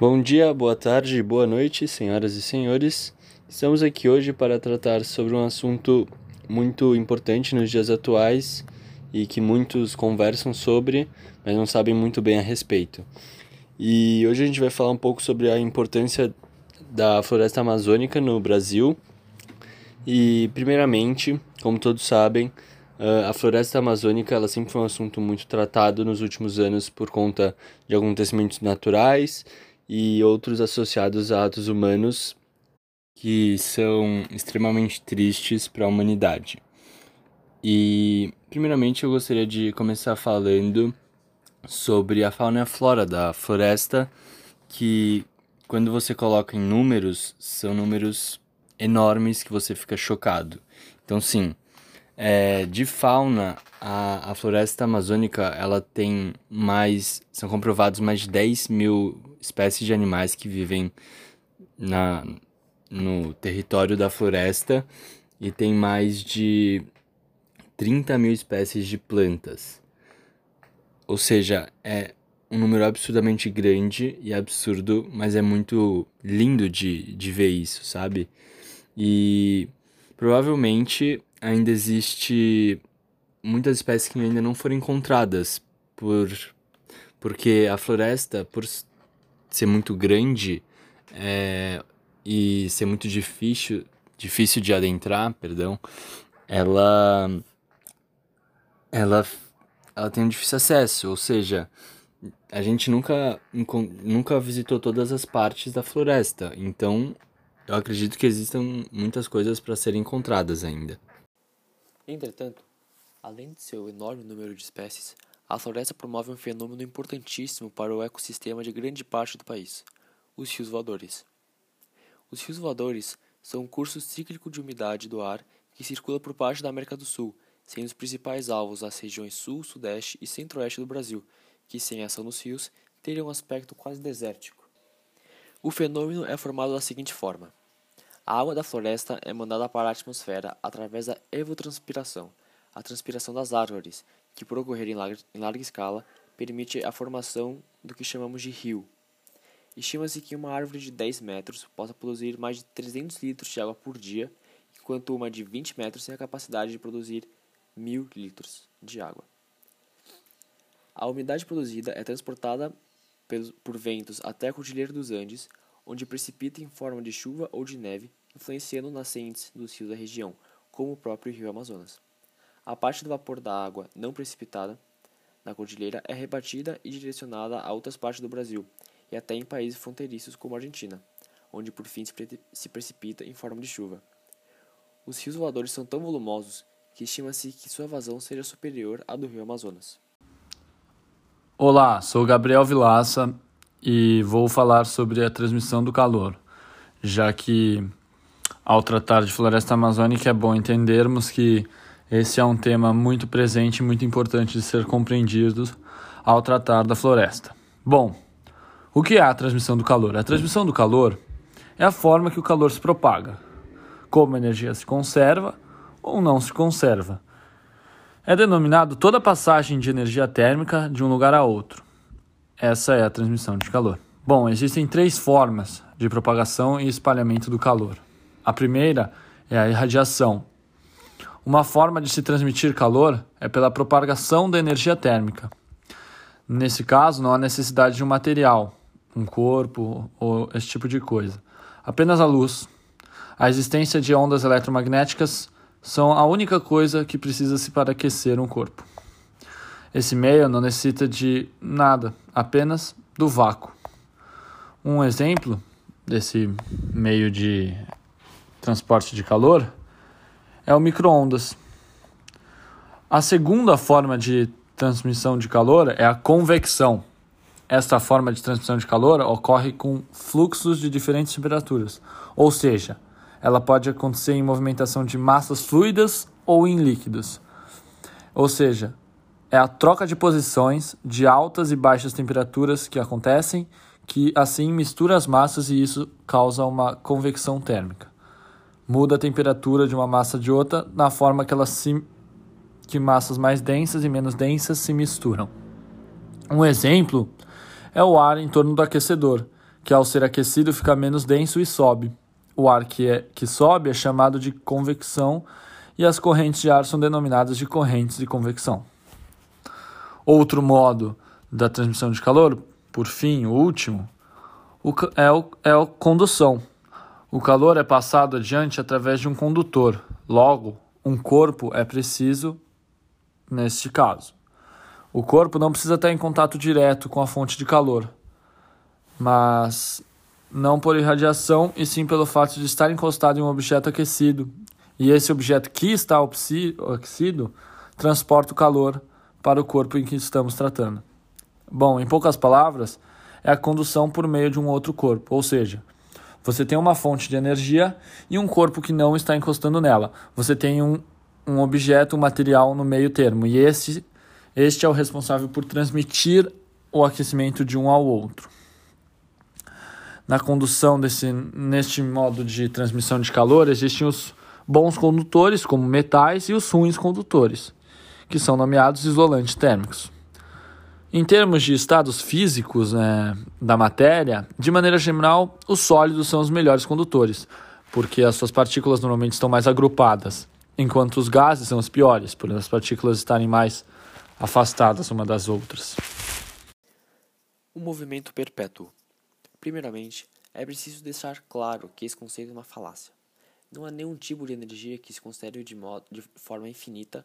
Bom dia, boa tarde, boa noite, senhoras e senhores. Estamos aqui hoje para tratar sobre um assunto muito importante nos dias atuais e que muitos conversam sobre, mas não sabem muito bem a respeito. E hoje a gente vai falar um pouco sobre a importância da floresta amazônica no Brasil. E, primeiramente, como todos sabem, a floresta amazônica ela sempre foi um assunto muito tratado nos últimos anos por conta de acontecimentos naturais e outros associados a atos humanos que são extremamente tristes para a humanidade. E, primeiramente, eu gostaria de começar falando sobre a fauna e a flora da floresta, que, quando você coloca em números, são números enormes que você fica chocado. Então, sim, é, de fauna, a, a floresta amazônica ela tem mais. São comprovados mais de 10 mil espécies de animais que vivem na, no território da floresta e tem mais de 30 mil espécies de plantas. Ou seja, é um número absurdamente grande e absurdo, mas é muito lindo de, de ver isso, sabe? E provavelmente ainda existe muitas espécies que ainda não foram encontradas por porque a floresta por ser muito grande é, e ser muito difícil difícil de adentrar perdão ela ela ela tem um difícil acesso. Ou seja a gente nunca nunca visitou todas as partes da floresta. Então eu acredito que existam muitas coisas para serem encontradas ainda. Entretanto, além de seu enorme número de espécies, a floresta promove um fenômeno importantíssimo para o ecossistema de grande parte do país: os rios voadores. Os rios voadores são um curso cíclico de umidade do ar que circula por parte da América do Sul, sendo os principais alvos as regiões sul, sudeste e centro-oeste do Brasil, que sem ação dos rios teriam um aspecto quase desértico. O fenômeno é formado da seguinte forma: a água da floresta é mandada para a atmosfera através da evotranspiração, a transpiração das árvores, que por ocorrer em larga, em larga escala, permite a formação do que chamamos de rio. Estima-se que uma árvore de 10 metros possa produzir mais de 300 litros de água por dia, enquanto uma de 20 metros tem a capacidade de produzir 1000 litros de água. A umidade produzida é transportada por ventos até a Cordilheira dos Andes, onde precipita em forma de chuva ou de neve, influenciando nascentes dos rios da região, como o próprio rio Amazonas. A parte do vapor da água não precipitada na cordilheira é rebatida e direcionada a outras partes do Brasil e até em países fronteiriços como a Argentina, onde por fim se precipita em forma de chuva. Os rios voadores são tão volumosos que estima-se que sua vazão seja superior à do rio Amazonas. Olá, sou Gabriel Vilaça e vou falar sobre a transmissão do calor, já que ao tratar de floresta amazônica é bom entendermos que esse é um tema muito presente e muito importante de ser compreendido ao tratar da floresta. Bom, o que é a transmissão do calor? A transmissão do calor é a forma que o calor se propaga, como a energia se conserva ou não se conserva. É denominado toda passagem de energia térmica de um lugar a outro. Essa é a transmissão de calor. Bom, existem três formas de propagação e espalhamento do calor. A primeira é a irradiação. Uma forma de se transmitir calor é pela propagação da energia térmica. Nesse caso, não há necessidade de um material, um corpo ou esse tipo de coisa. Apenas a luz. A existência de ondas eletromagnéticas são a única coisa que precisa-se para aquecer um corpo. Esse meio não necessita de nada, apenas do vácuo. Um exemplo desse meio de transporte de calor é o microondas. A segunda forma de transmissão de calor é a convecção. Esta forma de transmissão de calor ocorre com fluxos de diferentes temperaturas, ou seja, ela pode acontecer em movimentação de massas fluidas ou em líquidos. Ou seja, é a troca de posições de altas e baixas temperaturas que acontecem, que assim mistura as massas e isso causa uma convecção térmica. Muda a temperatura de uma massa de outra na forma que elas se que massas mais densas e menos densas se misturam. Um exemplo é o ar em torno do aquecedor, que ao ser aquecido fica menos denso e sobe. O ar que, é, que sobe é chamado de convecção e as correntes de ar são denominadas de correntes de convecção. Outro modo da transmissão de calor, por fim, o último, é, o, é a condução. O calor é passado adiante através de um condutor. Logo, um corpo é preciso neste caso. O corpo não precisa estar em contato direto com a fonte de calor, mas não por irradiação e sim pelo fato de estar encostado em um objeto aquecido. E esse objeto que está aquecido transporta o calor para o corpo em que estamos tratando. Bom, em poucas palavras, é a condução por meio de um outro corpo, ou seja, você tem uma fonte de energia e um corpo que não está encostando nela. Você tem um, um objeto, um material no meio termo, e esse, este é o responsável por transmitir o aquecimento de um ao outro. Na condução desse, neste modo de transmissão de calor, existem os bons condutores, como metais, e os ruins condutores, que são nomeados isolantes térmicos. Em termos de estados físicos né, da matéria, de maneira geral, os sólidos são os melhores condutores, porque as suas partículas normalmente estão mais agrupadas, enquanto os gases são os piores, por as partículas estarem mais afastadas uma das outras. O movimento perpétuo. Primeiramente, é preciso deixar claro que esse conceito é uma falácia. Não há nenhum tipo de energia que se considere de, modo, de forma infinita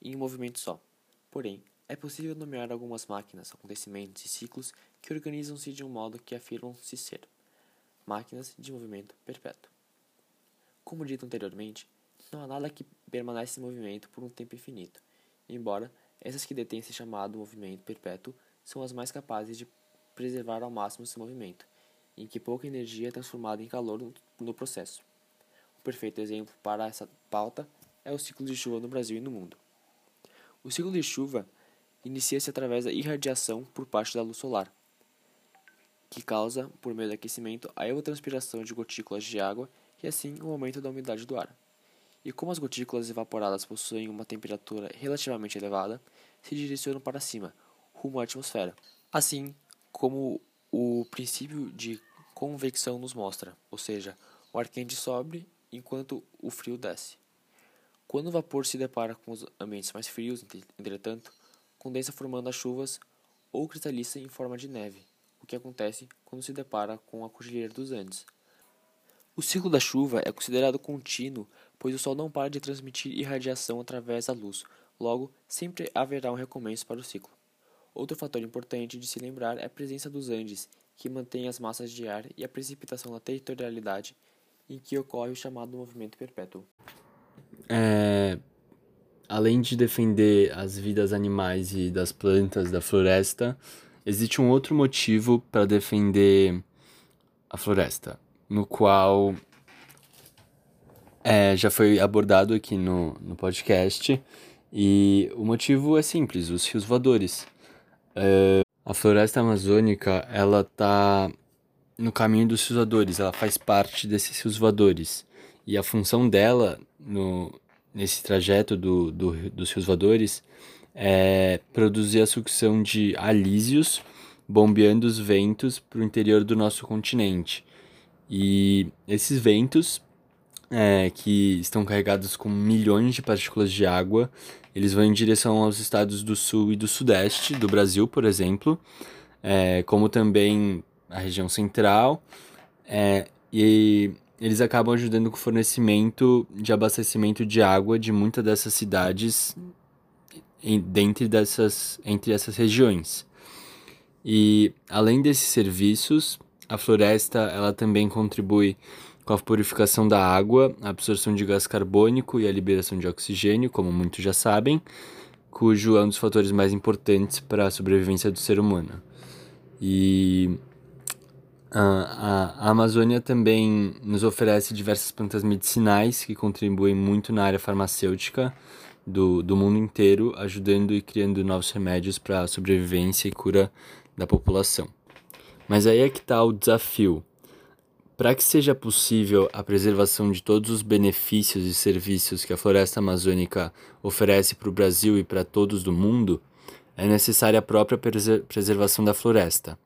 em um movimento só. Porém, é possível nomear algumas máquinas, acontecimentos e ciclos que organizam-se de um modo que afirmam-se ser máquinas de movimento perpétuo. Como dito anteriormente, não há nada que permanece em movimento por um tempo infinito, embora essas que detêm esse chamado movimento perpétuo são as mais capazes de preservar ao máximo seu movimento, em que pouca energia é transformada em calor no processo. O perfeito exemplo para essa pauta é o ciclo de chuva no Brasil e no mundo. O ciclo de chuva inicia-se através da irradiação por parte da luz solar, que causa, por meio do aquecimento, a evapotranspiração de gotículas de água e assim o aumento da umidade do ar. E como as gotículas evaporadas possuem uma temperatura relativamente elevada, se direcionam para cima, rumo à atmosfera. Assim como o princípio de convecção nos mostra, ou seja, o ar quente sobe enquanto o frio desce. Quando o vapor se depara com os ambientes mais frios, entretanto, condensa formando as chuvas ou cristaliza em forma de neve, o que acontece quando se depara com a Cordilheira dos Andes. O ciclo da chuva é considerado contínuo, pois o Sol não para de transmitir irradiação através da luz, logo, sempre haverá um recomeço para o ciclo. Outro fator importante de se lembrar é a presença dos Andes, que mantém as massas de ar e a precipitação na territorialidade, em que ocorre o chamado movimento perpétuo. É, além de defender as vidas animais e das plantas da floresta, existe um outro motivo para defender a floresta, no qual é, já foi abordado aqui no, no podcast. E o motivo é simples, os rios voadores. É, a floresta amazônica, ela tá no caminho dos rios voadores, ela faz parte desses rios voadores. E a função dela no, nesse trajeto do, do, dos rios voadores é produzir a sucção de alísios, bombeando os ventos para o interior do nosso continente. E esses ventos, é, que estão carregados com milhões de partículas de água, eles vão em direção aos estados do sul e do sudeste do Brasil, por exemplo, é, como também a região central. É, e eles acabam ajudando com o fornecimento de abastecimento de água de muitas dessas cidades em, dessas, entre essas regiões. E além desses serviços, a floresta ela também contribui com a purificação da água, a absorção de gás carbônico e a liberação de oxigênio, como muitos já sabem, cujo é um dos fatores mais importantes para a sobrevivência do ser humano. E a, Amazônia também nos oferece diversas plantas medicinais que contribuem muito na área farmacêutica do, do mundo inteiro, ajudando e criando novos remédios para a sobrevivência e cura da população. Mas aí é que está o desafio. Para que seja possível a preservação de todos os benefícios e serviços que a floresta amazônica oferece para o Brasil e para todos do mundo, é necessária a própria preservação da floresta.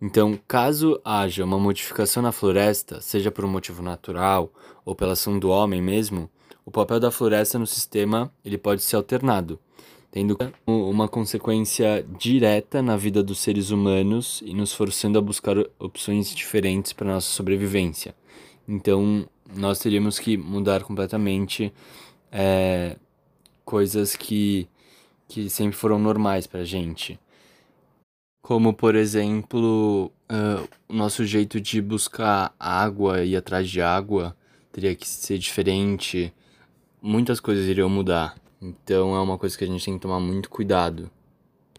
Então, caso haja uma modificação na floresta, seja por um motivo natural ou pela ação do homem mesmo, o papel da floresta no sistema ele pode ser alternado, tendo uma consequência direta na vida dos seres humanos e nos forçando a buscar opções diferentes para nossa sobrevivência. Então, nós teríamos que mudar completamente é, coisas que, que sempre foram normais para a gente como por exemplo uh, o nosso jeito de buscar água e atrás de água teria que ser diferente, muitas coisas iriam mudar. Então é uma coisa que a gente tem que tomar muito cuidado.